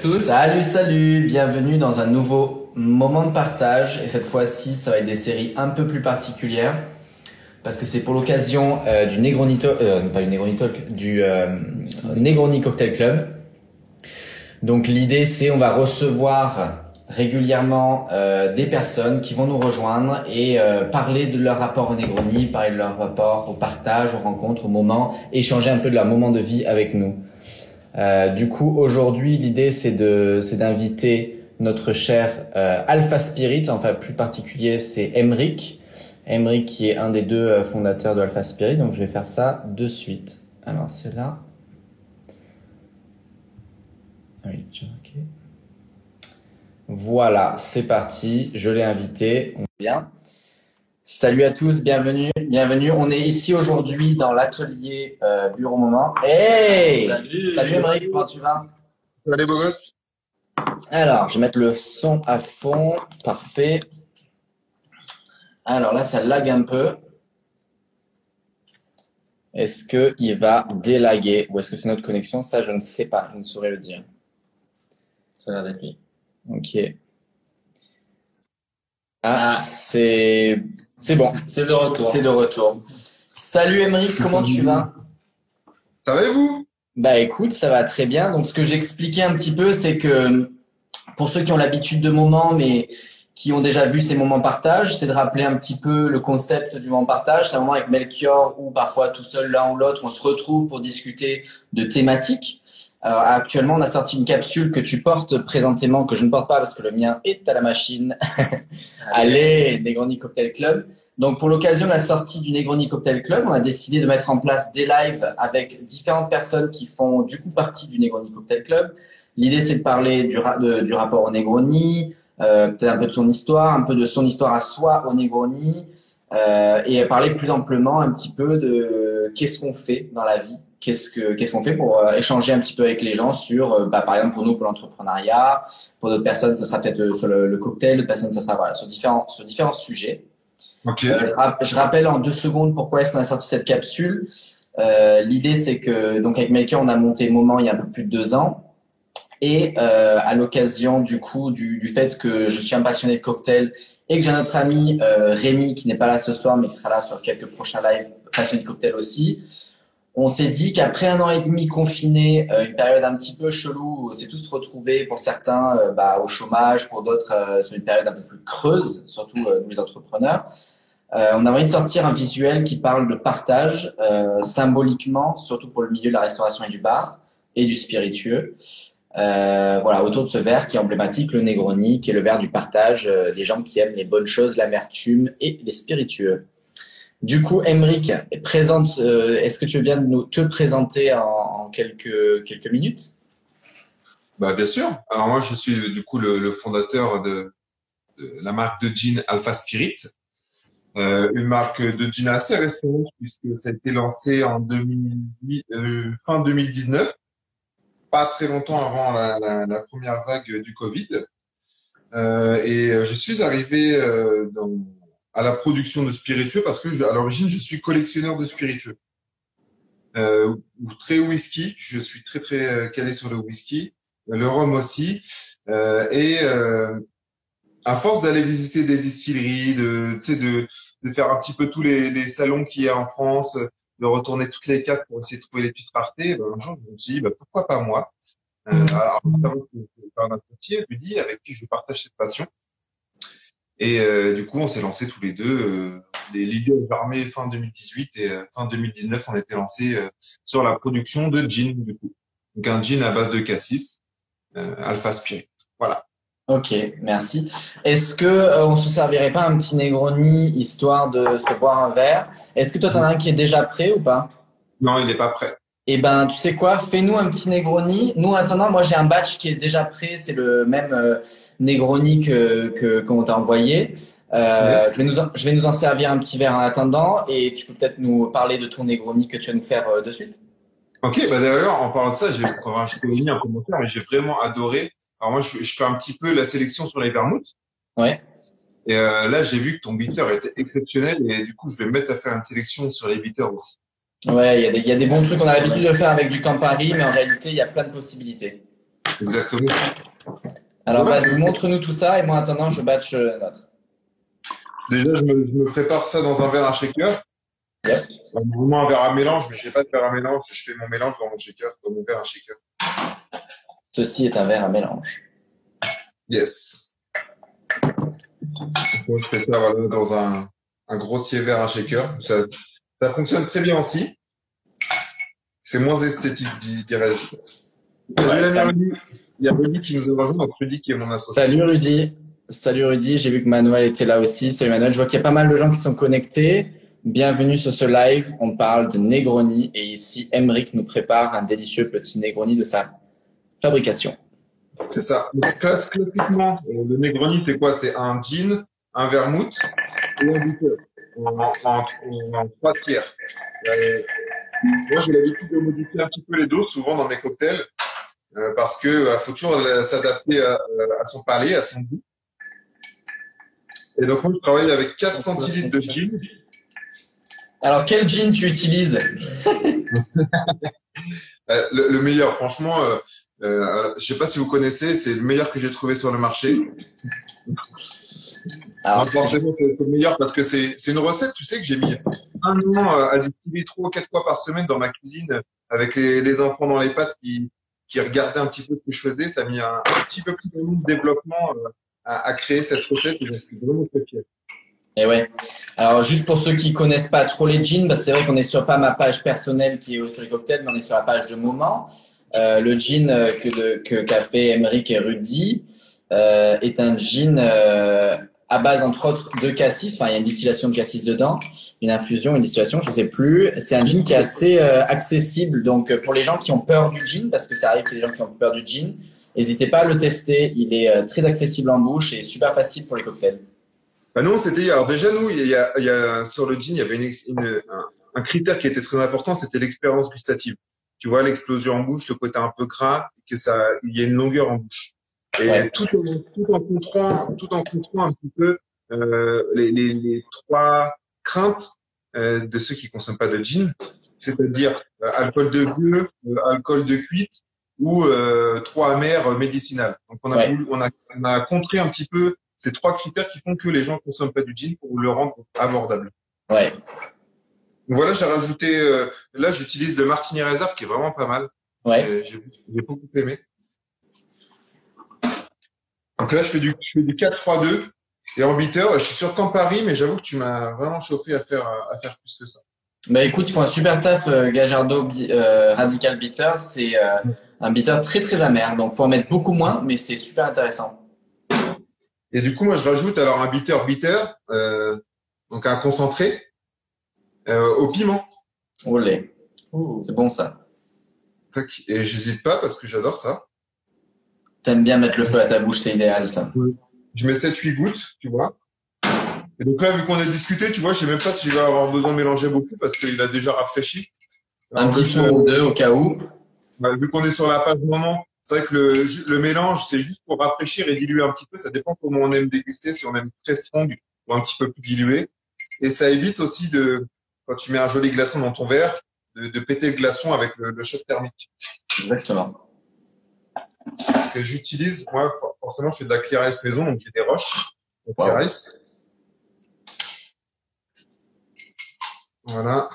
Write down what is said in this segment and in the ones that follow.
Salut, salut, bienvenue dans un nouveau moment de partage. Et cette fois-ci, ça va être des séries un peu plus particulières. Parce que c'est pour l'occasion euh, du Negroni euh, pas du Negroni du euh, Negroni Cocktail Club. Donc l'idée, c'est on va recevoir régulièrement euh, des personnes qui vont nous rejoindre et parler de leur rapport au Negroni, parler de leur rapport au partage, aux rencontres, au moment, échanger un peu de leur moment de vie avec nous. Euh, du coup, aujourd'hui, l'idée c'est de c'est d'inviter notre cher euh, Alpha Spirit, enfin plus particulier, c'est Emric. Emric qui est un des deux euh, fondateurs de Alpha Spirit, donc je vais faire ça de suite. Alors c'est là. Ah oui. Voilà, c'est parti. Je l'ai invité. On bien. Salut à tous, bienvenue, bienvenue. On est ici aujourd'hui dans l'atelier euh, Bureau Moment. Hey Salut. Salut Émeric, comment tu vas? Allez, beau gosse. Alors, je vais mettre le son à fond. Parfait. Alors là, ça lag un peu. Est-ce que il va délaguer? Ou est-ce que c'est notre connexion? Ça, je ne sais pas. Je ne saurais le dire. Ça a l'air d'être lui. Ok. Ah, Ah. c'est c'est bon. C'est de retour. C'est de retour. Salut Émeric, comment tu vas? Ça va et vous? Bah écoute, ça va très bien. Donc ce que j'expliquais un petit peu, c'est que pour ceux qui ont l'habitude de moments, mais qui ont déjà vu ces moments partage, c'est de rappeler un petit peu le concept du moment partage. C'est un moment avec Melchior ou parfois tout seul l'un ou l'autre, on se retrouve pour discuter de thématiques. Alors, actuellement, on a sorti une capsule que tu portes présentément, que je ne porte pas parce que le mien est à la machine. Allez, Negroni Cocktail Club. Donc, pour l'occasion de la sortie du Negroni Cocktail Club, on a décidé de mettre en place des lives avec différentes personnes qui font du coup partie du Negroni Cocktail Club. L'idée, c'est de parler du, ra- de- du rapport au Negroni, euh, peut-être un peu de son histoire, un peu de son histoire à soi au Negroni, euh, et parler plus amplement un petit peu de qu'est-ce qu'on fait dans la vie, qu'est-ce que qu'est-ce qu'on fait pour euh, échanger un petit peu avec les gens sur, euh, bah, par exemple pour nous pour l'entrepreneuriat, pour d'autres personnes ça sera peut-être euh, sur le, le cocktail, d'autres personnes ça sera voilà sur différents sur différents sujets. Ok. Euh, je, rap- je rappelle en deux secondes pourquoi est-ce qu'on a sorti cette capsule. Euh, L'idée, c'est que donc avec Melchior, on a monté Moment il y a un peu plus de deux ans. Et euh, à l'occasion du coup du, du fait que je suis un passionné de cocktail et que j'ai notre ami euh, Rémi qui n'est pas là ce soir mais qui sera là sur quelques prochains lives passionné de cocktail aussi, on s'est dit qu'après un an et demi confiné, euh, une période un petit peu chelou, on s'est tous retrouvés pour certains euh, bah, au chômage, pour d'autres euh, sur une période un peu plus creuse, surtout nous les entrepreneurs. On a envie de sortir un visuel qui parle de partage symboliquement, surtout pour le milieu de la restauration et du bar et du spiritueux. Voilà, autour de ce verre qui est emblématique, le Negroni, qui est le verre du partage des gens qui aiment les bonnes choses, l'amertume et les spiritueux. Du coup, Emric, présente. euh, Est-ce que tu veux bien nous te présenter en, quelques quelques minutes? Bah, bien sûr. Alors, moi, je suis du coup le, fondateur de, la marque de gin Alpha Spirit. Euh, une marque de gin assez récente puisque ça a été lancé en 2008, euh, fin 2019. Pas très longtemps avant la, première vague du Covid. Euh, et je suis arrivé dans, à la production de spiritueux parce que je- à l'origine, je suis collectionneur de spiritueux. Euh, ou très whisky. Je suis très très euh, calé sur le whisky, le rhum aussi. Euh, et euh, à force d'aller visiter des distilleries, de tu sais de de faire un petit peu tous les, les salons qu'il y a en France, de retourner toutes les cartes pour essayer de trouver les petites raretés, ben, un jour je me suis dit bah, pourquoi pas moi? Euh, alors, avant que je fasse un associé, je lui dis avec qui je partage cette passion. Et euh, du coup, on s'est lancé tous les deux, euh, les leaders armés fin 2018 et euh, fin 2019, on était lancé euh, sur la production de gin du coup. Donc un gin à base de cassis, euh, Alpha Spirit. Voilà. Ok, merci. Est-ce que euh, on se servirait pas un petit Negroni histoire de se boire un verre? Est-ce que toi t'en as un qui est déjà prêt ou pas? Non, il n'est pas prêt. Eh ben, tu sais quoi Fais-nous un petit Negroni. Nous, en attendant, moi j'ai un batch qui est déjà prêt. C'est le même euh, Negroni que que qu'on t'a envoyé. Euh, je vais nous en, je vais nous en servir un petit verre en attendant et tu peux peut-être nous parler de ton Negroni que tu vas nous faire euh, de suite. Ok, bah d'ailleurs, en parlant de ça, j'ai un commentaire et j'ai vraiment adoré. Alors moi, je, je fais un petit peu la sélection sur les vermouths. Ouais. Et euh, là, j'ai vu que ton bitter était exceptionnel et du coup, je vais me mettre à faire une sélection sur les bitters aussi. Ouais, il y a des il y a des bons trucs. On a l'habitude de faire avec du Campari, mais en réalité, il y a plein de possibilités. Exactement. Alors, Ouais. vas-y, montre-nous tout ça et moi, en attendant, je batch euh, la note. Déjà, je me, je me prépare ça dans un verre à shaker. Yep. Normalement, un verre à mélange, mais je n'ai pas de verre à mélange. Je fais mon mélange dans mon shaker, dans mon verre à shaker. Ceci est un verre à mélange. Yes. Donc, je fais ça voilà, dans un, un grossier verre à shaker. Ça, ça fonctionne très bien aussi. C'est moins esthétique, di- dirais-je. Salut Ouais, Rudy. Il y a Rudy qui nous a rejoint, donc Rudy qui est mon associé. Salut Rudy. Salut Rudy, j'ai vu que Manuel était là aussi. Salut Manuel, je vois qu'il y a pas mal de gens qui sont connectés. Bienvenue sur ce live. On parle de Negroni et ici, Emric nous prépare un délicieux petit Negroni de sa fabrication. C'est ça. Donc, classiquement, euh, le Negroni, c'est quoi? C'est un gin, un vermouth et un bitter en, en, en, trois tiers. Euh, moi, j'ai l'habitude de modifier un petit peu les doses, souvent dans mes cocktails, euh, parce que euh, faut toujours euh, s'adapter à, à son palais, à son goût. Et donc, moi, je travaille avec 4 centilitres de gin. Alors, quel gin tu utilises? Le, le meilleur, franchement, je sais pas si vous connaissez, c'est le meilleur que j'ai trouvé sur le marché. Alors, forcément, c'est c'est le meilleur parce que c'est une recette, tu sais, que j'ai mis un an euh, à distiller trois ou quatre fois par semaine dans ma cuisine avec les, les enfants dans les pattes qui, qui regardaient un petit peu ce que je faisais. Ça a mis un, un petit peu plus de développement euh, à, à créer cette recette et j'en suis vraiment très fier. Et ouais. Alors, juste pour ceux qui connaissent pas trop les gins, parce que c'est vrai qu'on est sur pas ma page personnelle qui est au Série Cocktail, mais on est sur la page de Moment. Euh, le gin euh, que de, que qu'a fait Emeric et Rudy euh, est un gin euh, à base entre autres de cassis. Enfin, il y a une distillation de cassis dedans, une infusion, une distillation, je sais plus. C'est un gin qui est assez euh, accessible. Donc, euh, pour les gens qui ont peur du gin, parce que ça arrive qu'il y des gens qui ont peur du gin, n'hésitez pas à le tester. Il est euh, très accessible en bouche et super facile pour les cocktails. Bah non, c'était alors déjà nous, il y a, il y a sur le gin, il y avait une, un critère qui était très important, c'était l'expérience gustative. Tu vois l'explosion en bouche, le côté un peu gras, que ça, il y a une longueur en bouche. Et Ouais. tout, en, tout en tout en un petit peu euh, les, les, les trois craintes euh, de ceux qui consomment pas de gin, c'est-à-dire euh, alcool de gueux, euh, alcool de cuite ou euh, trop amer médicinal. Donc on a, Ouais. voulu- on a, on a contré un petit peu ces trois critères qui font que les gens consomment pas du gin pour le rendre abordable. Ouais. Donc voilà, j'ai rajouté, euh, là j'utilise le Martini Reserve qui est vraiment pas mal. Ouais. J'ai beaucoup aimé. Donc là je fais du, je fais du 4-3-2 et en bitter, je suis sur Campari, mais j'avoue que tu m'as vraiment chauffé à faire, à faire plus que ça. Bah écoute, ils font un super taf, euh, Gajardo euh, Radical Bitter. C'est euh, un bitter très très amer, donc faut en mettre beaucoup moins, mais c'est super intéressant. Et du coup, moi je rajoute alors un bitter bitter, euh, donc un concentré euh, au piment. Olé, c'est bon ça. Tac. Et j'hésite pas parce que j'adore ça. T'aimes bien mettre le feu à ta bouche, c'est idéal ça. Je mets 7-8 gouttes, tu vois. Et donc là, vu qu'on a discuté, tu vois, je sais même pas si je vais avoir besoin de mélanger beaucoup parce qu'il a déjà rafraîchi. Un Alors, petit tour ou deux au cas où. bah, vu qu'on est sur la page moment, c'est vrai que le, le mélange, c'est juste pour rafraîchir et diluer un petit peu. Ça dépend comment on aime déguster, si on aime très strong ou un petit peu plus dilué. Et ça évite aussi de, quand tu mets un joli glaçon dans ton verre, de, de péter le glaçon avec le, le choc thermique. Exactement. Que j'utilise, moi, for- forcément, je fais de la clear ice maison, donc j'ai des roches Wow. ice. Voilà.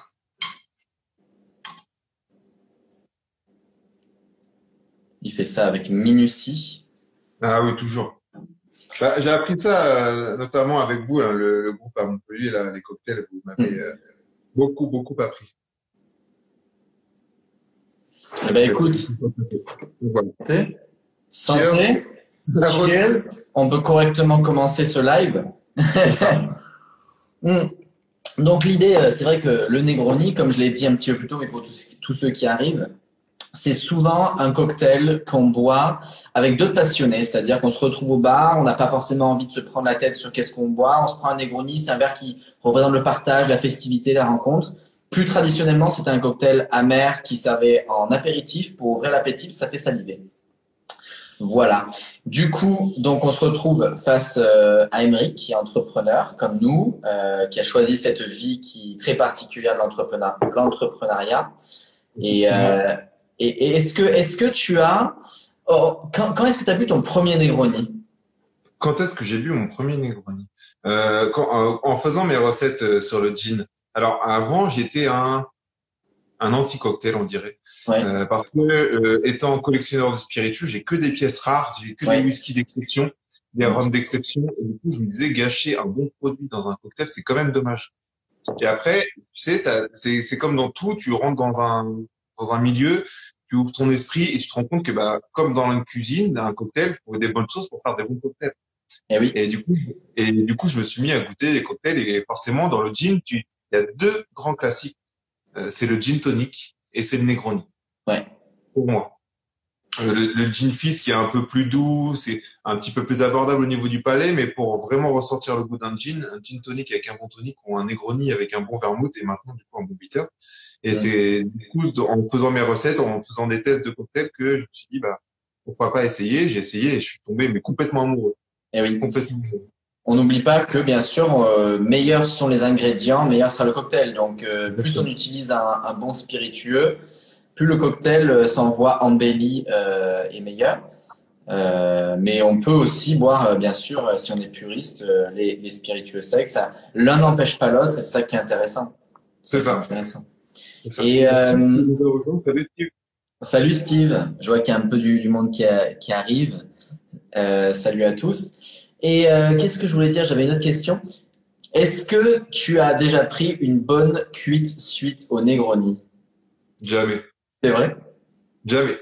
Il fait ça avec minutie. Ah oui, toujours. Bah, j'ai appris ça, euh, notamment avec vous, hein, le, le groupe à Montpellier, là, les cocktails, vous m'avez Mm. euh, beaucoup, beaucoup appris. Eh ben écoute, voilà. Santé. Cheers. On peut correctement commencer ce live. Hmm. Donc l'idée, euh, c'est vrai que le Negroni, comme je l'ai dit un petit peu plus tôt, mais pour tous, tous ceux qui arrivent, c'est souvent un cocktail qu'on boit avec d'autres passionnés, c'est-à-dire qu'on se retrouve au bar, on n'a pas forcément envie de se prendre la tête sur qu'est-ce qu'on boit, on se prend un Negroni, c'est un verre qui représente le partage, la festivité, la rencontre. Plus traditionnellement, c'était un cocktail amer qui servait en apéritif pour ouvrir l'appétit, ça fait saliver. Voilà. Du coup, donc on se retrouve face euh, à Emeric, qui est entrepreneur comme nous, euh, qui a choisi cette vie qui est très particulière de l'entrepreneur- l'entrepreneuriat. Et, euh, et, est-ce que est-ce que tu as Oh, quand, est-ce que tu as bu ton premier Negroni? Quand est-ce que j'ai bu mon premier Negroni? Euh, euh, En faisant mes recettes sur le gin. Alors avant, j'étais un un anti-cocktail, on dirait. Ouais. Euh, parce que euh, étant collectionneur de spiritueux, j'ai que des pièces rares, j'ai que Ouais. des whiskies d'exception, des rhums d'exception. Et du coup, je me disais gâcher un bon produit dans un cocktail, c'est quand même dommage. Et après, tu sais, ça, c'est, c'est comme dans tout, tu rentres dans un dans un milieu, tu ouvres ton esprit et tu te rends compte que bah comme dans une cuisine, dans un cocktail, il faut des bonnes choses pour faire des bons cocktails. Eh oui. Et du coup, et du coup, je me suis mis à goûter les cocktails et forcément dans le gin, tu, il y a deux grands classiques. Euh, c'est le gin tonic et c'est le Negroni. Ouais. Pour moi. Euh, le, le gin fizz qui est un peu plus doux, c'est un petit peu plus abordable au niveau du palais, mais pour vraiment ressortir le goût d'un gin, un gin tonic avec un bon tonic ou un Negroni avec un bon vermouth et maintenant du coup un bon bitter. Et Ouais. c'est du coup en faisant mes recettes, en faisant des tests de cocktails que je me suis dit bah pourquoi pas essayer? J'ai essayé et je suis tombé mais complètement amoureux, Eh oui. complètement amoureux. On n'oublie pas que, bien sûr, euh, meilleurs sont les ingrédients, meilleur sera le cocktail. Donc, euh, plus on utilise un, un bon spiritueux, plus le cocktail euh, s'envoie embelli euh, et meilleur. Euh, mais on peut aussi boire, euh, bien sûr, si on est puriste, euh, les, les spiritueux secs. Ça, l'un n'empêche pas l'autre, et c'est ça qui est intéressant. C'est ça. Intéressant. Ça. Et, euh, Salut, Steve. Je vois qu'il y a un peu du, du monde qui, a- qui arrive. Euh, salut à tous. Et euh, qu'est-ce que je voulais dire? J'avais une autre question. Est-ce que tu as déjà pris une bonne cuite suite au Negroni? Jamais. C'est vrai? Jamais.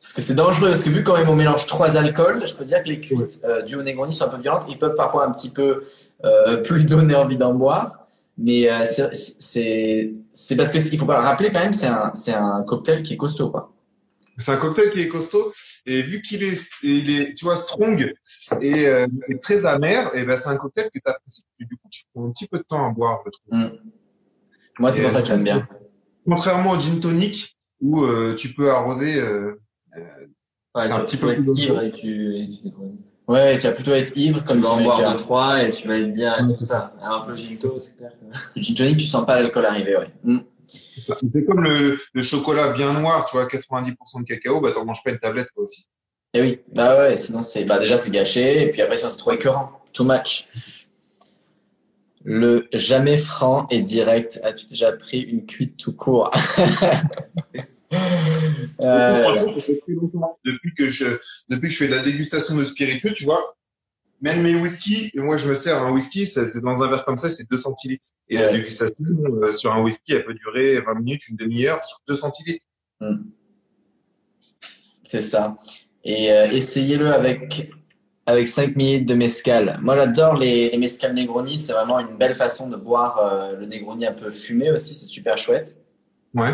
Parce que c'est dangereux, parce que vu quand même on mélange trois alcools, je peux dire que les cuites euh, dues au Negroni sont un peu violentes. Ils peuvent parfois un petit peu euh, plus donner envie d'en boire. Mais euh, c'est- parce que il faut pas le rappeler quand même, c'est un, c'est un cocktail qui est costaud quoi. C'est un cocktail qui est costaud et vu qu'il est, il est, tu vois, strong et, euh, et très amer, et ben c'est un cocktail que tu apprécies. Du coup, tu prends un petit peu de temps à boire, je trouve. Mm. Moi c'est pour ça que j'aime bien. Contrairement au gin tonic où euh, tu peux arroser. euh, Ouais, C'est un tu- petit peu vas plus être ivre et tu, et tu. Ouais, tu vas plutôt être ivre Tu comme vas tu en l'as boire deux, trois et tu vas être bien et tout ça. Alors que le ginto, c'est clair que. Le gin tonic, tu sens pas l'alcool arriver, ouais. Mm. C'est comme le, le chocolat bien noir, tu vois, 90% de cacao, bah t'en manges pas une tablette toi aussi. Et oui, bah ouais, sinon c'est, bah déjà c'est gâché, et puis après c'est trop écœurant, too much. Le jamais franc et direct. As-tu déjà pris une cuite tout court? Euh. Depuis que je, depuis que je fais de la dégustation de spiritueux, tu vois, même mes whisky, et moi je me sers un whisky, c'est dans un verre comme ça, c'est 2 centilitres. Et la Ouais. dégustation euh, sur un whisky, elle peut durer 20 minutes, une demi-heure sur 2 centilitres. C'est ça. Et euh, essayez-le avec avec 5 minutes de mescal. Moi, j'adore les, les mescal Negroni. C'est vraiment une belle façon de boire euh, le Negroni un peu fumé aussi. C'est super chouette. Ouais.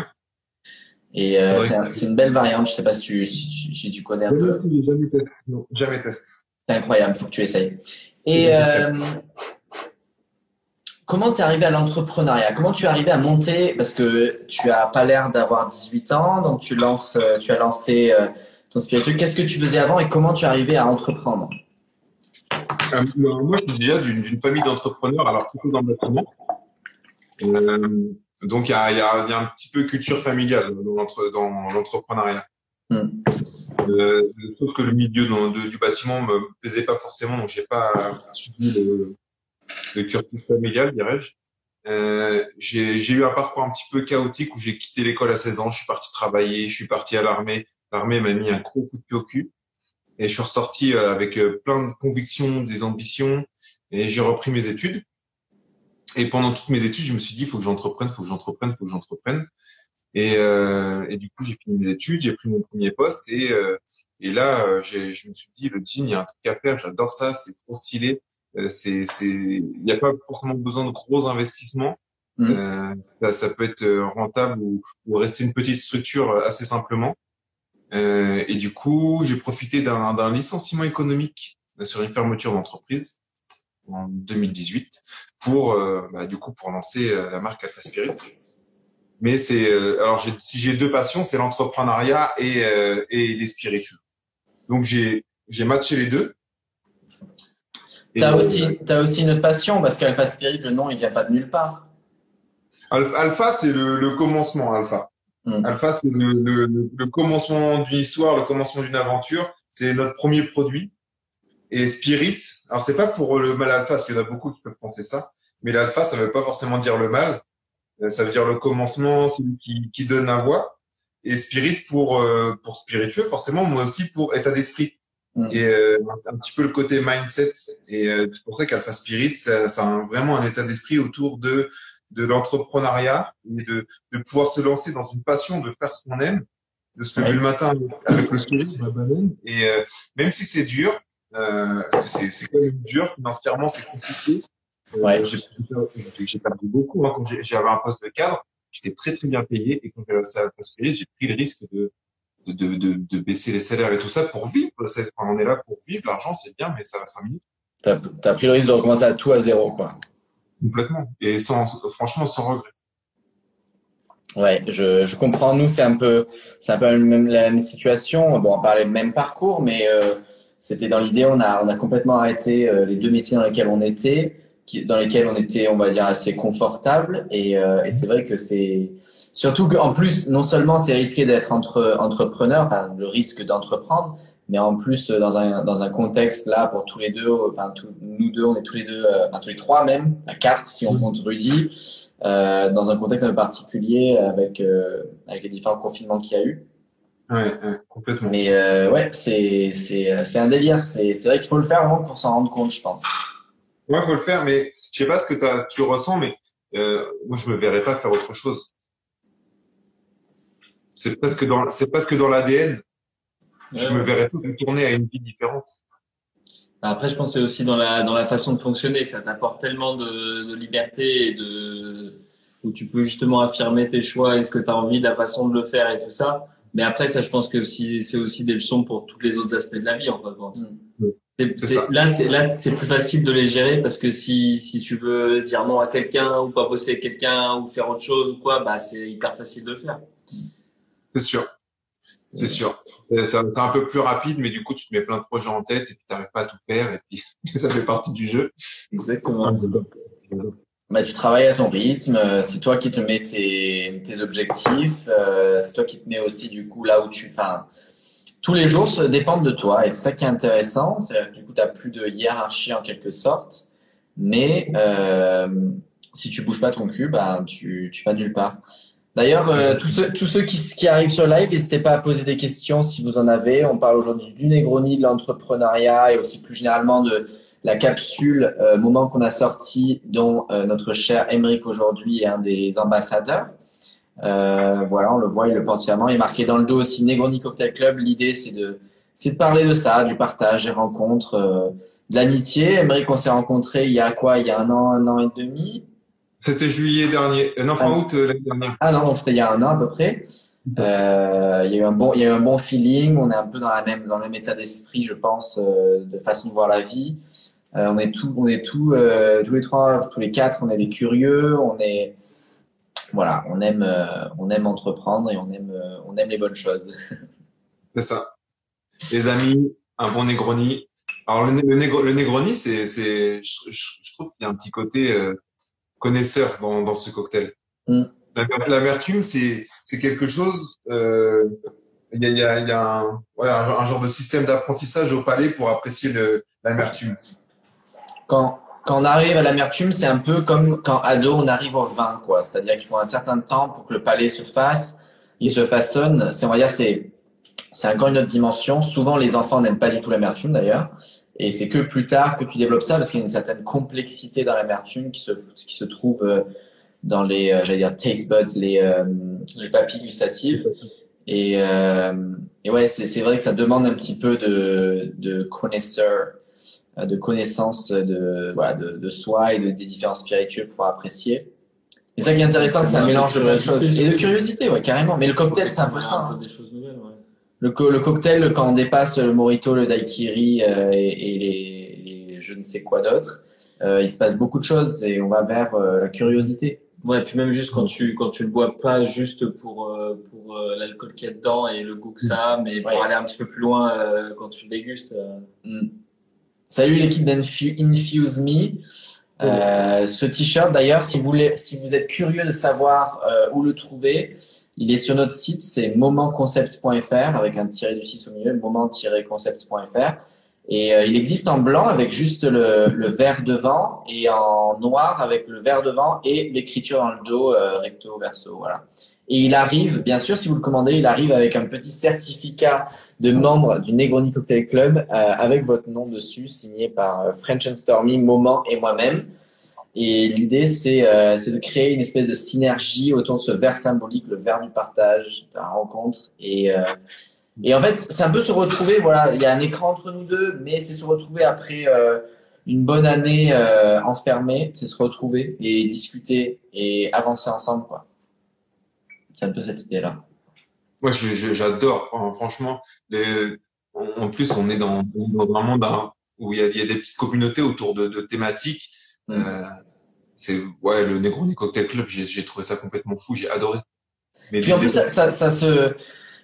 Et euh, Ouais. c'est un- c'est une belle variante. Je sais pas si tu, si, si tu connais un peu. Jamais testé. Non, jamais testé. C'est incroyable. Faut que tu essayes. Et euh, comment t'es arrivé à l'entrepreneuriat? Comment tu es arrivé à monter? Parce que tu as pas l'air d'avoir 18 ans, donc tu lances, euh, tu as lancé euh, ton spirituel. Qu'est-ce que tu faisais avant et comment tu es arrivé à entreprendre? Euh, moi, je suis déjà d'une famille d'entrepreneurs, alors plutôt dans le bâtiment. Euh, donc, il y a, il y, a, il y a un petit peu culture familiale dans l'entrepreneuriat. Hmm. Euh, sauf que le milieu du bâtiment me plaisait pas forcément, donc j'ai pas suivi le, le cursus familial, dirais-je. Euh, j'ai eu un parcours un petit peu chaotique où j'ai quitté l'école à 16 ans, je suis parti travailler, je suis parti à l'armée. L'armée m'a mis un gros coup de pied au cul. Et je suis ressorti euh, avec euh, plein de convictions, des ambitions, et j'ai repris mes études. Et pendant toutes mes études, je me suis dit, il faut que j'entreprenne, il faut que j'entreprenne, il faut que j'entreprenne. Et, euh, et du coup, j'ai fini mes études, j'ai pris mon premier poste, et, euh, et là, euh, j'ai- je me suis dit, le jean, il y a un truc à faire, j'adore ça, c'est trop stylé. Euh, c'est, c'est, il n'y a pas forcément besoin de gros investissements. Euh, ça, ça peut être rentable ou, ou rester une petite structure assez simplement. Euh, et du coup, j'ai profité d'un d'un licenciement économique sur une fermeture d'entreprise en 2018 pour, bah, du coup, pour lancer la marque Alpha Spirit. Mais c'est, euh, alors si j'ai deux passions, c'est l'entrepreneuriat et, euh, et les spiritueux. Donc j'ai j'ai matché les deux. T'as euh, aussi, t'as aussi une autre passion parce qu'Alpha Spirit, le nom, il vient pas de nulle part. Alpha, c'est le, le commencement, Alpha. Mm. Alpha, c'est le, le, le, commencement d'une histoire, le commencement d'une aventure. C'est notre premier produit. Et Spirit, alors c'est pas pour le mal alpha, parce qu'il y en a beaucoup qui peuvent penser ça, mais l'alpha, ça veut pas forcément dire le mal. Euh, ça veut dire le commencement, celui qui, qui donne la voix. Et Spirit pour euh, pour spiritueux, forcément, moi aussi pour état d'esprit. Mm. Et euh, un petit peu le côté mindset. Et c'est pour ça qu'Alpha Spirit, ça, ça a vraiment un état d'esprit autour de de l'entrepreneuriat et de, de pouvoir se lancer dans une passion, de faire ce qu'on aime, de se lever le matin avec le spirit, Et euh, même si c'est dur, euh, parce que c'est quand même dur financièrement, c'est compliqué. Euh, ouais. J'ai perdu beaucoup hein. quand j'avais un poste de cadre, j'étais très très bien payé et quand j'ai lancé à poste j'ai pris le risque de de, de, de, baisser les salaires et tout ça pour vivre. on est là pour vivre, l'argent c'est bien, mais ça va cinq minutes. T'as as pris le risque de recommencer à tout à zéro, quoi. Complètement. Et sans, franchement, sans regret. Ouais, je, je comprends. Nous, c'est un peu, c'est un peu même, la même situation. Bon, on parlait le même parcours, mais euh, c'était dans l'idée, on a, on a complètement arrêté euh, les deux métiers dans lesquels on était, qui, dans lesquels on était, on va dire, assez confortable. Et, euh, et c'est vrai que c'est, surtout qu'en plus, non seulement c'est risqué d'être entre, entrepreneur, enfin, le risque d'entreprendre, mais en plus euh, dans un dans un contexte là pour tous les deux enfin nous deux on est tous les deux euh, enfin tous les trois même à quatre si on compte Rudy euh, dans un contexte un peu particulier avec euh, avec les différents confinements qu'il y a eu. Ouais, ouais complètement. Mais euh, ouais c'est c'est c'est un délire. C'est c'est vrai qu'il faut le faire vraiment pour s'en rendre compte je pense ouais faut le faire mais je sais pas ce que as, tu ressens mais moi je me verrais pas faire autre chose c'est presque dans c'est presque dans l'ADN je me verrais pas tourner à une vie différente. Après, je pense que c'est aussi dans la dans la façon de fonctionner. Ça t'apporte tellement de, de liberté et de où tu peux justement affirmer tes choix et ce que tu as envie, la façon de le faire et tout ça. Mais après, ça, je pense que c'est aussi des leçons pour tous les autres aspects de la vie, en fait. Là, c'est là, c'est plus facile de les gérer parce que si si tu veux dire non à quelqu'un ou pas bosser avec quelqu'un ou faire autre chose ou quoi, bah c'est hyper facile de le faire. C'est sûr, c'est sûr. C'est un peu plus rapide, mais du coup, tu te mets plein de projets en tête et puis tu n'arrives pas à tout faire et puis ça fait partie du jeu. Exactement. Bah, tu travailles à ton rythme, c'est toi qui te mets tes, tes objectifs, euh, c'est toi qui te mets aussi du coup là où tu... Enfin, tous les jours se dépendent de toi et c'est ça qui est intéressant, c'est du coup tu n'as plus de hiérarchie en quelque sorte, mais euh, si tu bouges pas ton cul, bah, tu, tu vas nulle part. D'ailleurs, euh, tous ceux, tous ceux qui, qui arrivent sur live, n'hésitez pas à poser des questions si vous en avez. On parle aujourd'hui du Negroni, de l'entrepreneuriat et aussi plus généralement de la capsule euh, moment qu'on a sorti, dont euh, notre cher Emeric aujourd'hui est un des ambassadeurs. Voilà, on le voit, il le porte fièrement. Il est marqué dans le dos aussi Negroni Cocktail Club. L'idée, c'est de, c'est de parler de ça, du partage, des rencontres, de l'amitié. Emeric, on s'est rencontrés il y a quoi? Il y a un an, un an et demi? C'était juillet dernier, euh, non fin ah. août euh, l'année dernière. Ah non, donc c'était il y a un an à peu près. Euh, il y a eu un bon, il y a eu un bon feeling. On est un peu dans la même, dans le même état d'esprit, je pense, euh, de façon de voir la vie. Euh, on est tout, on est tout, tous les trois, tous les quatre, on est des curieux. On est, voilà, on aime, on aime entreprendre et on aime, on aime les bonnes choses. C'est ça. Les amis, un bon Negroni. Alors le, le, le Negroni, c'est, c'est, je, je, trouve qu'il y a un petit côté connaisseur dans, dans ce cocktail. Mm. L'amertume, c'est c'est quelque chose. Euh, il y a, y a, y a un, ouais, un, genre de système d'apprentissage au palais pour apprécier l'amertume. Quand quand on arrive à l'amertume, c'est un peu comme quand ado on arrive au vin, quoi. C'est-à-dire qu'il faut un certain temps pour que le palais se fasse, il se façonne. C'est on va c'est c'est encore une autre dimension. Souvent les enfants n'aiment pas du tout l'amertume d'ailleurs. Et c'est que plus tard que tu développes ça parce qu'il y a une certaine complexité dans l'amertume qui se, qui se trouve euh, dans les, euh, j'allais dire, taste buds, les, euh, les papilles gustatives. Et, et ouais, c'est vrai que ça demande un petit peu de, de connaisseur, de connaissance de, voilà, de, de soi et de, des différents spirituels pour apprécier. Et ça qui est intéressant, c'est un mélange de bonnes choses. Et de curiosité, ouais, carrément. Mais le cocktail, c'est un peu ça. Hein. Des choses nouvelles, ouais le, le, cocktail, quand on dépasse le morito, le daiquiri euh, et, et les, les, je ne sais quoi d'autre, euh, il se passe beaucoup de choses et on va vers euh, la curiosité. Ouais, puis même juste quand tu quand tu le bois pas juste pour euh, pour l'alcool qu'il y a dedans et le goût que ça mais pour aller un petit peu plus loin quand tu le dégustes. Mm. Salut l'équipe d'Infuse Me. Euh, ce t-shirt d'ailleurs, si vous voulez, si vous êtes curieux de savoir où le trouver, Il est sur notre site, c'est momentconcept.fr avec un tiré du 6 au milieu, moment-concept.fr. Et euh, il existe en blanc avec juste le, le vert devant et en noir avec le vert devant et l'écriture dans le dos euh, recto verso. Voilà. Et il arrive, bien sûr, si vous le commandez, il arrive avec un petit certificat de membre du Negroni Cocktail Club euh, avec votre nom dessus, signé par French and Stormy, Moment et moi-même. Et l'idée, c'est euh, de créer une espèce de synergie autour de ce verre symbolique, le verre du partage, de la rencontre. Et, euh, et en fait, c'est un peu se retrouver, voilà, il y a un écran entre nous deux, mais c'est se retrouver après euh, une bonne année euh, enfermée, c'est se retrouver et discuter et avancer ensemble, quoi. C'est un peu cette idée-là. Ouais, j'adore, franchement. Les... En plus, on est dans, dans un monde hein, où il y, a, il y a des petites communautés autour de, de thématiques Mm. Euh, c'est ouais le Negroni Cocktail Club, j'ai trouvé ça complètement fou, j'ai adoré. Mais Puis en plus, ça, ça, ça, se,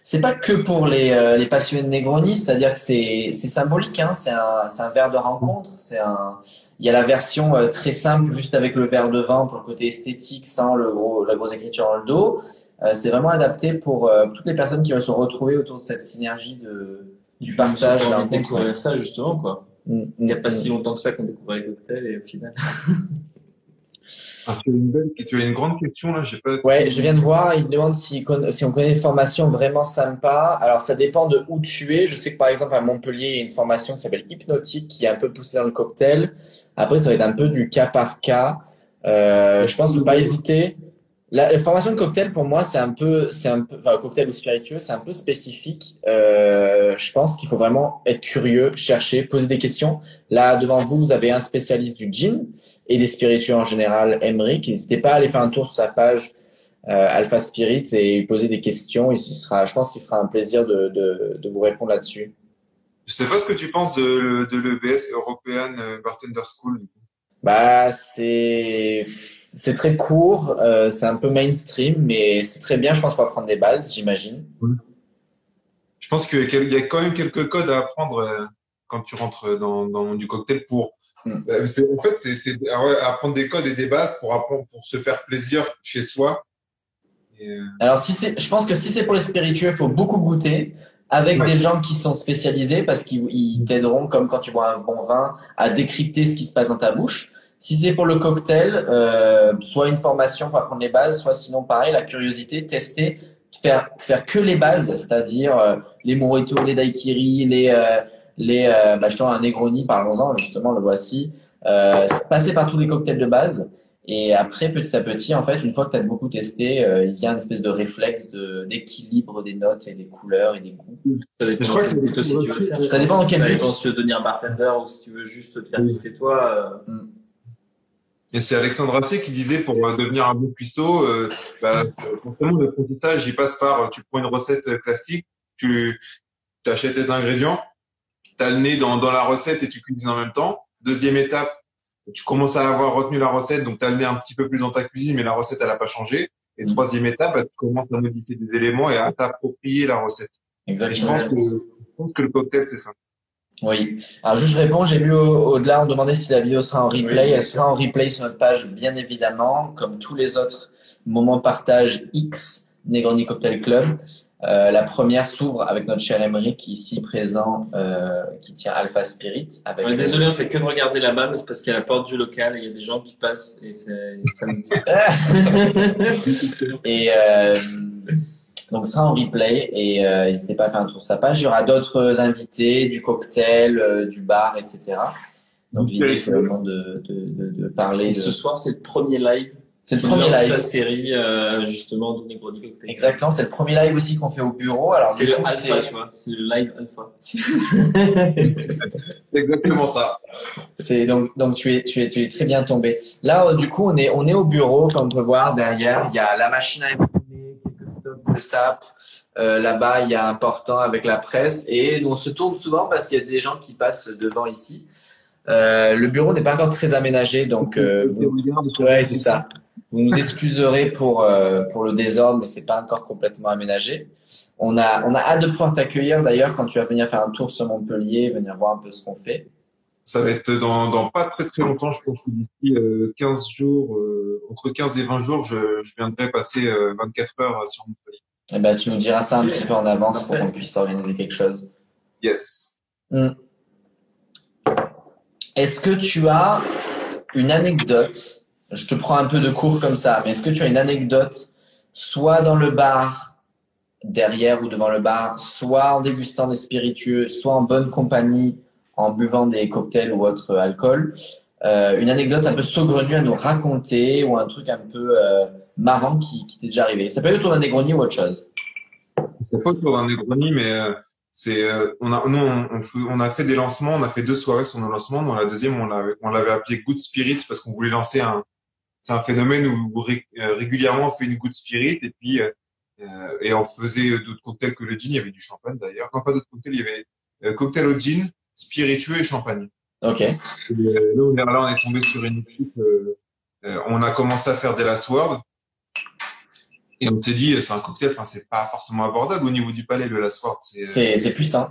c'est pas que pour les, euh, les passionnés de Negroni, c'est-à-dire que c'est, symbolique, hein, c'est un, c'est un verre de rencontre, c'est un, il y a la version euh, très simple, juste avec le verre de vin pour le côté esthétique, sans le gros, la grosse écriture dans le dos. Euh, c'est vraiment adapté pour toutes les personnes qui veulent se retrouver autour de cette synergie de, du partage. J'ai découvrir ça justement, quoi. Mm, Il n'y a pas mm, si mm. longtemps que ça qu'on découvrait les cocktails et au final. Ah, tu, as une belle, tu as une grande question là, j'ai pas. Ouais, je viens de voir. Il demande si, si on connaît des formations vraiment sympas. Alors ça dépend de où tu es. Je sais que par exemple à Montpellier, il y a une formation qui s'appelle Hypnotique qui est un peu poussée dans le cocktail. Après, ça va être un peu du cas par cas. Euh, je pense qu'il ne faut pas hésiter. La, formation de cocktail, pour moi, c'est un peu, c'est un peu, enfin, cocktail ou spiritueux, c'est un peu spécifique. Euh, je pense qu'il faut vraiment être curieux, chercher, poser des questions. Là, devant vous, vous avez un spécialiste du gin et des spiritueux en général, Emric. N'hésitez pas à aller faire un tour sur sa page euh, Alpha Spirit et poser des questions. Il sera, je pense qu'il fera un plaisir de, de, de vous répondre là-dessus. Je sais pas ce que tu penses de, de l'EBS European Bartender School. Bah, c'est c'est très court, euh, c'est un peu mainstream, mais c'est très bien, je pense, pour apprendre des bases, j'imagine. Je pense qu'il y a quand même quelques codes à apprendre euh, quand tu rentres dans, dans du cocktail pour. Hmm. Euh, en fait, c'est apprendre des codes et des bases pour apprendre, pour se faire plaisir chez soi. Alors, si c'est, je pense que si c'est pour les spiritueux, il faut beaucoup goûter avec des gens qui sont spécialisés parce qu'ils t'aideront, comme quand tu bois un bon vin, à décrypter ce qui se passe dans ta bouche. Si c'est pour le cocktail, euh, soit une formation pour apprendre les bases, soit sinon pareil, la curiosité, tester, faire faire que les bases, c'est-à-dire euh, les mojitos, les daiquiris, les euh, les euh, bah, un Negroni, parlons-en justement, le voici. Euh, passer par tous les cocktails de base. Et après, petit à petit, en fait, une fois que tu as beaucoup testé, euh, il y a une espèce de réflexe de, d'équilibre des notes et des couleurs et des goûts. Ça dépend, je crois que ça, dépend, si tu veux faire, ça dépend en quel but. si tu veux devenir bartender ou si tu veux juste te faire kiffer toi. Mm. Et c'est Alexandre Assier qui disait pour euh, devenir un bon cuistot, euh, bah, forcément l'apprentissage il passe par tu prends une recette classique, tu achètes tes ingrédients, tu as le nez dans, dans la recette et tu cuisines en même temps. Deuxième étape, tu commences à avoir retenu la recette, donc tu as le nez un petit peu plus dans ta cuisine, mais la recette elle a pas changé. Et troisième étape, bah, tu commences à modifier des éléments et à t'approprier la recette. Exactement. je pense que le cocktail c'est ça. Oui. Alors, juste je réponds, j'ai vu au-delà, on demandait si la vidéo sera en replay. Elle sera en replay sur notre page, bien évidemment, comme tous les autres moments partage X Negroni Cocktail Club. Euh, la première s'ouvre avec notre cher Emeric, ici présent, euh, qui tient Alpha Spirit. Avec est désolé, on fait que de regarder là-bas, mais c'est parce qu'il y a la porte du local et il y a des gens qui passent et ça nous... et euh, donc ça en replay et euh, n'hésitez pas à faire un tour sur sa page. Il y aura d'autres invités, du cocktail, euh, du bar, etc. Donc l'idée c'est vraiment de, de, de, de parler. Et ce soir c'est le premier live. C'est le premier live. la série euh, justement de Negroni Cocktail. Exactement, c'est le premier live aussi qu'on fait au bureau. Alors c'est le alpha, tu vois, c'est le live alpha. c'est exactement ça. C'est donc donc tu es tu es tu es très bien tombé. Là du coup on est on est au bureau comme on peut voir derrière il y a la machine à de SAP. Euh, Là-bas, il y a un portant avec la presse et on se tourne souvent parce qu'il y a des gens qui passent devant ici. Euh, le bureau n'est pas encore très aménagé, donc euh, vous... ouais, c'est ça. Vous nous excuserez pour euh, pour le désordre, mais c'est pas encore complètement aménagé. On a on a hâte de pouvoir t'accueillir d'ailleurs quand tu vas venir faire un tour sur Montpellier, venir voir un peu ce qu'on fait. Ça va être dans, dans pas très très longtemps, je pense d'ici 15 jours, entre 15 et 20 jours, je, je viendrai passer 24 heures sur Montpellier. Eh ben, tu nous diras ça un petit peu en avance pour qu'on puisse organiser quelque chose. Yes. Hmm. Est-ce que tu as une anecdote Je te prends un peu de cours comme ça, mais est-ce que tu as une anecdote, soit dans le bar, derrière ou devant le bar, soit en dégustant des spiritueux, soit en bonne compagnie, en buvant des cocktails ou autre alcool, euh, une anecdote un peu saugrenue à nous raconter ou un truc un peu euh, marrant qui, qui t'est déjà arrivé. Ça peut être autour d'un Negroni ou autre chose? C'est pas autour d'un Negroni, mais euh, c'est euh, on a nous on, on, a fait des lancements, on a fait deux soirées sur nos lancements. Dans la deuxième, on l'avait on l'avait appelé Good Spirit parce qu'on voulait lancer un c'est un phénomène où euh, régulièrement on fait une Good Spirit et puis et on faisait d'autres cocktails que le gin. Il y avait du champagne d'ailleurs. Non pas d'autres cocktails, il y avait cocktail au gin, spiritueux et champagne. Ok. Et, là, on est tombé sur une équipe. on a commencé à faire des last words et on s'est dit, c'est un cocktail, enfin, c'est pas forcément abordable au niveau du palais, le Last Fort. C'est, c'est puissant.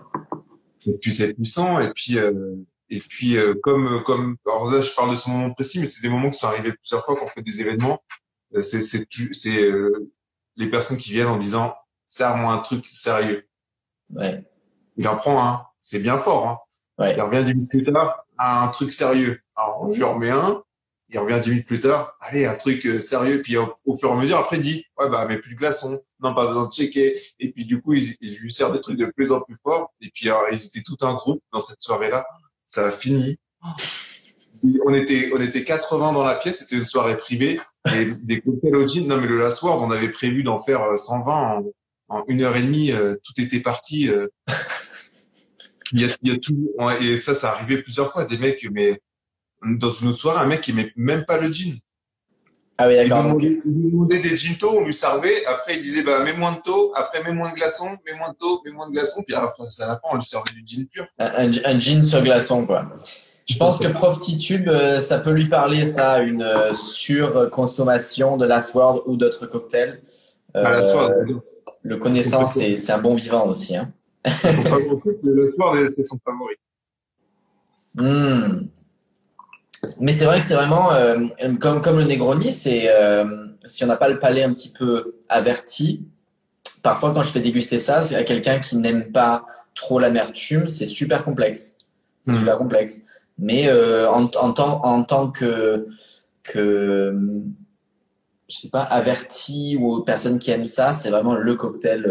Puis, c'est puissant. Et puis, euh, et puis, euh, comme, comme, alors là, je parle de ce moment précis, mais c'est des moments qui sont arrivés plusieurs fois quand on fait des événements. Euh, c'est, c'est, c'est euh, les personnes qui viennent en disant, serre-moi un truc sérieux. Ouais. Il en prend un. C'est bien fort, hein. Ouais. Il revient dix minutes plus tard à un truc sérieux. Alors, je lui remets un il revient dix minutes plus tard, allez, un truc euh, sérieux. Puis au, fur et à mesure, après, il dit, ouais, bah, mais plus de glaçons. Non, pas besoin de checker. Et puis, du coup, il, il lui sert des trucs de plus en plus forts. Et puis, alors, ils étaient tout un groupe dans cette soirée-là. Ça a fini. On était, on était 80 dans la pièce. C'était une soirée privée. Et des cocktails au gym. Non, mais le last word, on avait prévu d'en faire 120 euh, en, en une heure et demie. Euh, tout était parti. Il y a, il y a tout. Et ça, ça arrivait plusieurs fois. Des mecs, mais dans une autre soirée, un mec qui aimait même pas le gin. Ah oui, d'accord. Il nous demandait des gin tôt, on lui servait. Après, il disait, bah, mets moins de taux. Après, mets moins de glaçons, mets moins de taux, mets moins de glaçons. Puis à la fin, on lui servait du gin pur. Un, un, gin sur glaçon, quoi. Je pense que Prof Titube, euh, ça peut lui parler, ça, une euh, surconsommation de Last Word ou d'autres cocktails. Euh, le connaissant, c'est un bon vivant aussi. Hein. Son favori, le soir, c'est son favori. Mmh. Mais c'est vrai que c'est vraiment euh, comme comme le Negroni, c'est euh, si on n'a pas le palais un petit peu averti, parfois quand je fais déguster ça, c'est à quelqu'un qui n'aime pas trop l'amertume, c'est super complexe, mmh. super complexe. Mais euh, en, en tant en tant que que je sais pas averti ou personne qui aime ça, c'est vraiment le cocktail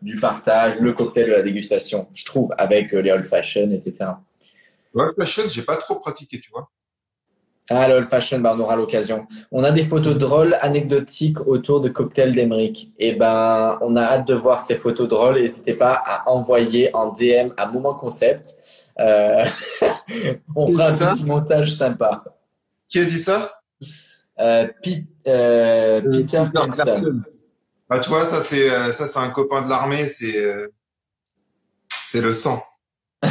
du partage, le cocktail de la dégustation, je trouve, avec les old fashion, etc. Old fashion, j'ai pas trop pratiqué, tu vois. Ah, l'old fashion, bah, on aura l'occasion. On a des photos drôles, anecdotiques autour de cocktails d'Emeric. Et eh ben, on a hâte de voir ces photos drôles. N'hésitez pas à envoyer en DM à Moment Concept. Euh... on fera un petit montage sympa. Qui a dit ça? Euh, Pete, euh, Peter Kingston. Bah, tu vois, ça c'est euh, ça c'est un copain de l'armée. C'est euh, c'est le sang.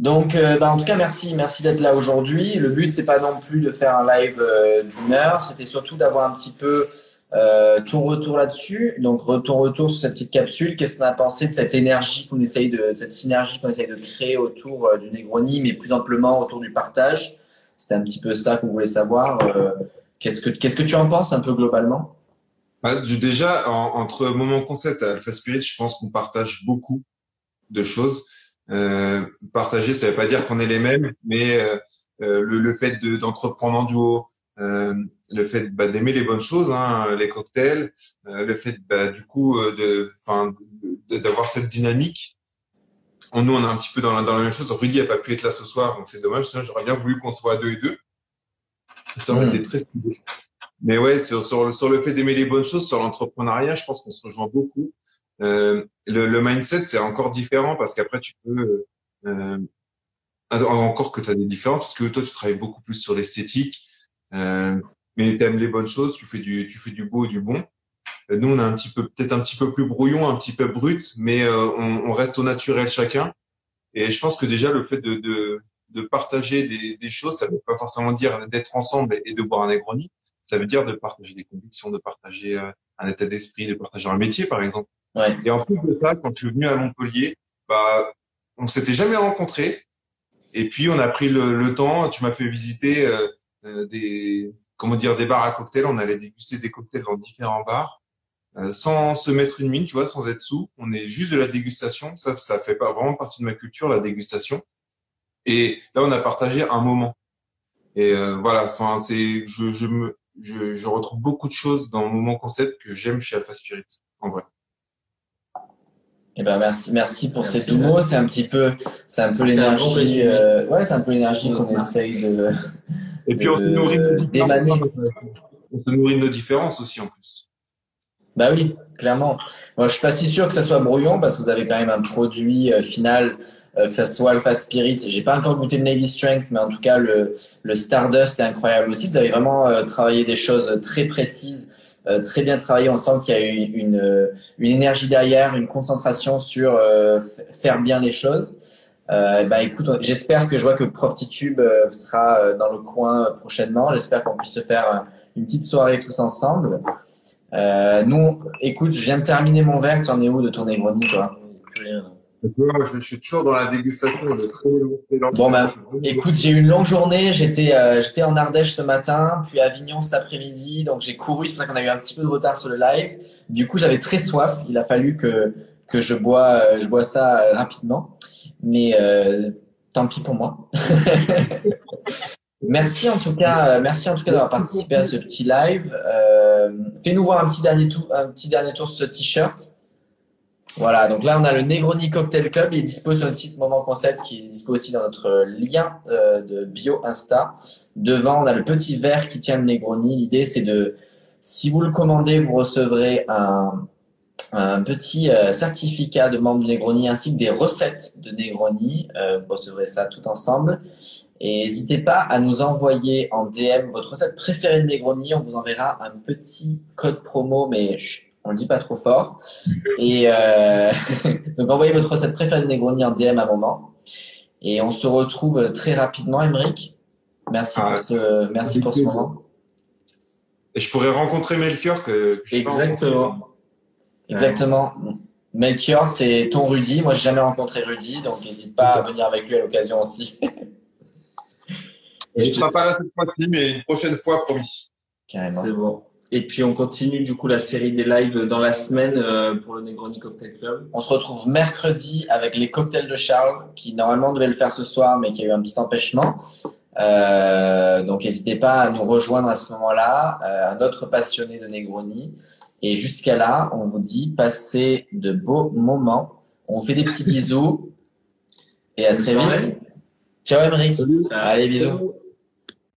Donc, euh, bah, en tout cas, merci, merci d'être là aujourd'hui. Le but, c'est pas non plus de faire un live euh, d'une heure, c'était surtout d'avoir un petit peu euh, ton retour là-dessus. Donc, ton retour sur cette petite capsule. Qu'est-ce qu'on a pensé de cette énergie qu'on essaye de, cette synergie qu'on essaye de créer autour euh, du Negroni, mais plus amplement autour du partage? C'était un petit peu ça qu'on voulait savoir. Qu'est-ce que, qu'est-ce que tu en penses un peu globalement? Bah, Déjà, entre Moment Concept et Alpha Spirit, je pense qu'on partage beaucoup de choses. Euh, partager, ça veut pas dire qu'on est les mêmes, mais euh, euh, le, le, fait d'entreprendre en duo, le fait bah, d'aimer les bonnes choses, hein, les cocktails, le fait bah, du coup de, d'avoir cette dynamique. Nous, on est un petit peu dans la, dans la même chose. Rudy a pas pu être là ce soir, donc c'est dommage. Sinon, j'aurais bien voulu qu'on soit à deux et deux. Ça aurait été très stylé. Mais ouais, sur, sur, sur le fait d'aimer les bonnes choses, sur l'entrepreneuriat, je pense qu'on se rejoint beaucoup. Euh, le, le, mindset, c'est encore différent parce qu'après, tu peux... Euh, encore que tu as des différences, parce que toi, tu travailles beaucoup plus sur l'esthétique, euh, mais tu aimes les bonnes choses, tu fais du, tu fais du beau et du bon. Euh, nous, on est un petit peu, peut-être un petit peu plus brouillon, un petit peu brut, mais euh, on, on, reste au naturel chacun. Et je pense que déjà, le fait de, de, de partager des, des, choses, ça ne veut pas forcément dire d'être ensemble et de boire un Negroni. Ça veut dire de partager des convictions, de partager euh, un état d'esprit, de partager un métier, par exemple. Et en plus de ça, quand tu es venu à Montpellier, bah, on s'était jamais rencontrés. Et puis on a pris le, le temps. Tu m'as fait visiter euh, euh des comment dire, des bars à cocktails. On allait déguster des cocktails dans différents bars, euh, sans se mettre une mine, tu vois, sans être sous. On est juste de la dégustation. Ça, ça fait pas vraiment partie de ma culture, la dégustation. Et là, on a partagé un moment. Et euh, voilà, c'est, je, je me, je, je, retrouve beaucoup de choses dans mon concept que j'aime chez Alpha Spirit, en vrai. Eh ben merci, merci pour ces doux mots. C'est un petit peu, c'est un peu l'énergie. Euh, ouais, c'est un peu l'énergie qu'on essaye de. Et puis on se nourrit de nos différences aussi en plus. Bah oui, clairement. Moi, je suis pas si sûr que ça soit brouillon parce que vous avez quand même un produit euh, final euh, que ça soit Alpha Spirit. J'ai pas encore goûté le Navy Strength, mais en tout cas le, le Stardust est incroyable aussi. Vous avez vraiment euh, travaillé des choses très précises, euh, très bien travaillé. Sent qu'il y a une, une, une, énergie derrière, une concentration sur faire bien les choses. Euh, bah écoute, j'espère que je vois que Prof Titube sera dans le coin prochainement. J'espère qu'on puisse se faire une petite soirée tous ensemble. Euh, nous, écoute, je viens de terminer mon verre. Tu en es où de ton Negroni, toi? Je, suis toujours dans la dégustation de très Bon bah, écoute, j'ai eu une longue journée. J'étais, euh, j'étais en Ardèche ce matin, puis à Avignon cet après-midi. Donc j'ai couru. C'est pour ça qu'on a eu un petit peu de retard sur le live. Du coup, j'avais très soif. Il a fallu que que je bois, euh, je bois ça euh, rapidement. Mais euh, tant pis pour moi. merci en tout cas, merci en tout cas d'avoir participé à ce petit live. Fais-nous voir un petit dernier tour, un petit dernier tour sur ce t-shirt. Voilà, donc là on a le Negroni Cocktail Club, il est dispo sur le site Moment Concept qui est dispo aussi dans notre lien euh, de bio Insta. Devant, on a le petit verre qui tient le Negroni. L'idée c'est de, si vous le commandez, vous recevrez un, un petit euh, certificat de membre du Negroni ainsi que des recettes de Negroni. Euh, vous recevrez ça tout ensemble. Et n'hésitez pas à nous envoyer en DM votre recette préférée de Negroni. On vous enverra un petit code promo, mais on le dit pas trop fort. Et euh, donc envoyez votre recette préférée de Negroni en DM à un moment. Et on se retrouve très rapidement, Emeric. Merci pour ce, merci pour ce moment. Et je pourrais rencontrer Melchior que, que Exactement. Exactement. Melchior, c'est ton Rudy. Moi, j'ai jamais rencontré Rudy, donc n'hésite pas à venir avec lui à l'occasion aussi. Et je ne serai pas là cette fois-ci, mais une prochaine fois, promis. Carrément. C'est bon. Et puis on continue du coup la série des lives dans la semaine euh, pour le Negroni Cocktail Club. On se retrouve mercredi avec les cocktails de Charles, qui normalement devait le faire ce soir, mais qui a eu un petit empêchement. Euh, donc n'hésitez pas à nous rejoindre à ce moment-là, euh, un autre passionné de Negroni. Et jusqu'à là, on vous dit passez de beaux moments. On fait des petits bisous et à très vite. Ciao Emery. Allez bisous.